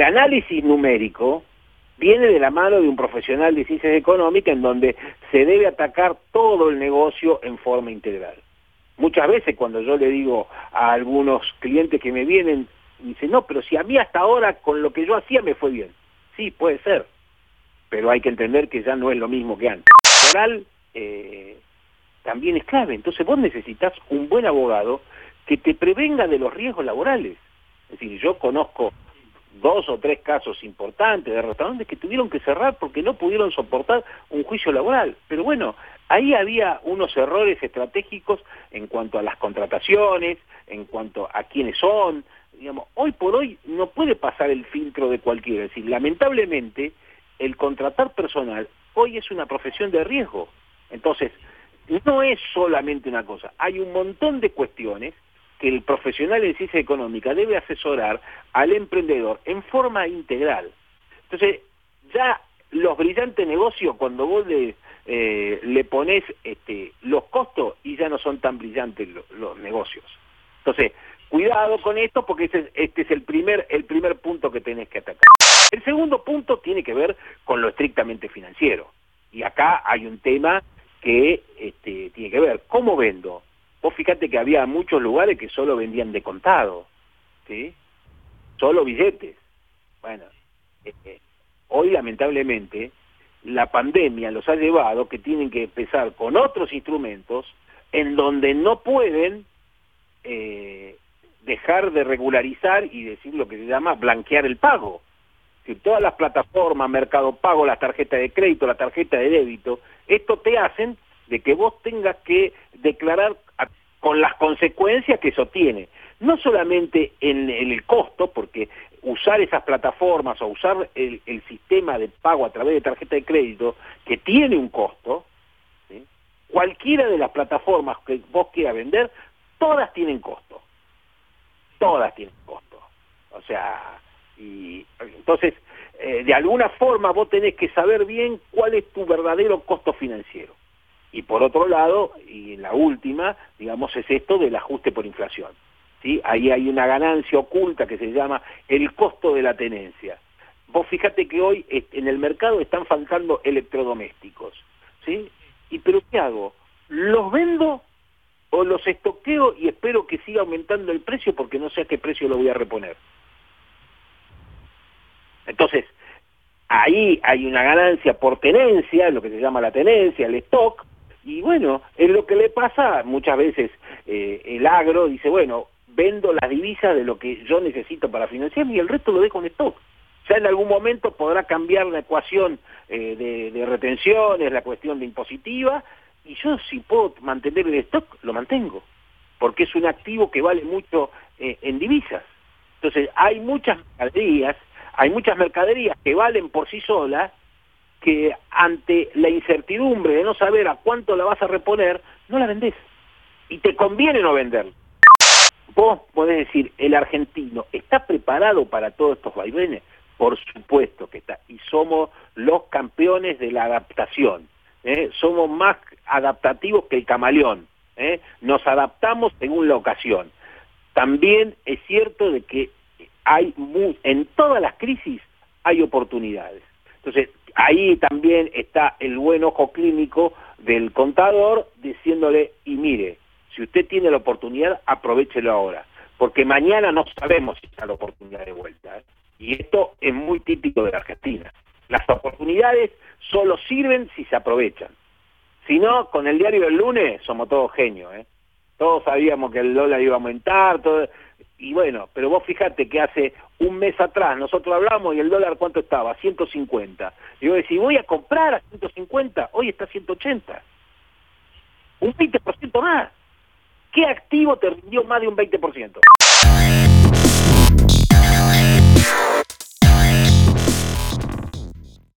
el análisis numérico viene de la mano de un profesional de ciencias económicas en donde se debe atacar todo el negocio en forma integral. Muchas veces cuando yo le digo a algunos clientes que me vienen, dicen, no, pero si a mí hasta ahora con lo que yo hacía me fue bien. Sí, puede ser, pero hay que entender que ya no es lo mismo que antes. Moral eh, también es clave, entonces vos necesitas un buen abogado que te prevenga de los riesgos laborales. Es decir, yo conozco dos o tres casos importantes de restaurantes que tuvieron que cerrar porque no pudieron soportar un juicio laboral. Pero bueno, ahí había unos errores estratégicos en cuanto a las contrataciones, en cuanto a quiénes son. Digamos, hoy por hoy no puede pasar el filtro de cualquiera. Es decir, lamentablemente, el contratar personal hoy es una profesión de riesgo. Entonces, no es solamente una cosa, hay un montón de cuestiones que el profesional en ciencia económica debe asesorar al emprendedor en forma integral. Entonces, ya los brillantes negocios, cuando vos le, eh, pones este, los costos y ya no son tan brillantes los, negocios. Entonces, cuidado con esto porque este, este es el primer, el primer punto que tenés que atacar. El segundo punto tiene que ver con lo estrictamente financiero. Y acá hay un tema que este, tiene que ver, ¿cómo vendo? Vos fíjate que había muchos lugares que solo vendían de contado, ¿sí? Solo billetes. Bueno, eh, eh, hoy lamentablemente la pandemia los ha llevado que tienen que empezar con otros instrumentos en donde no pueden eh, dejar de regularizar y decir lo que se llama blanquear el pago. Si todas las plataformas, Mercado Pago, la tarjeta de crédito, la tarjeta de débito, esto te hacen de que vos tengas que declarar con las consecuencias que eso tiene. No solamente en, el costo, porque usar esas plataformas o usar el, sistema de pago a través de tarjeta de crédito, que tiene un costo, cualquiera de las plataformas que vos quieras vender, todas tienen costo. Todas tienen costo. O sea, y entonces, eh, de alguna forma vos tenés que saber bien cuál es tu verdadero costo financiero. Y por otro lado, y la última, digamos, es esto del ajuste por inflación. ¿sí? Ahí hay una ganancia oculta que se llama el costo de la tenencia. Vos fíjate que hoy en el mercado están faltando electrodomésticos. ¿sí? ¿Y pero qué hago? ¿Los vendo o los estoqueo y espero que siga aumentando el precio porque no sé a qué precio lo voy a reponer? Entonces, ahí hay una ganancia por tenencia, lo que se llama la tenencia, el stock, y bueno, es lo que le pasa muchas veces eh, el agro, dice, bueno, vendo las divisas de lo que yo necesito para financiarme y el resto lo dejo en stock. Ya en algún momento podrá cambiar la ecuación eh, de, retenciones, la cuestión de impositiva, y yo si puedo mantener el stock, lo mantengo, porque es un activo que vale mucho eh, en divisas. Entonces, hay muchas mercaderías, hay muchas mercaderías que valen por sí solas, que ante la incertidumbre de no saber a cuánto la vas a reponer, no la vendés. Y te conviene no vender. Vos podés decir, el argentino está preparado para todos estos vaivenes. Por supuesto que está. Y somos los campeones de la adaptación. ¿eh? Somos más adaptativos que el camaleón. ¿eh? Nos adaptamos según la ocasión. También es cierto de que hay en todas las crisis hay oportunidades. Entonces, ahí también está el buen ojo clínico del contador diciéndole, y mire, si usted tiene la oportunidad, aprovechelo ahora, porque mañana no sabemos si está la oportunidad de vuelta. ¿eh? Y esto es muy típico de la Argentina. Las oportunidades solo sirven si se aprovechan. Si no, con el diario del lunes somos todos genios. ¿eh? Todos sabíamos que el dólar iba a aumentar, y bueno, pero vos fíjate que hace un mes atrás nosotros hablamos y el dólar cuánto estaba, 150. Y yo decía, voy a comprar a 150, hoy está a 180. Un 20% más. ¿Qué activo te rindió más de un 20%?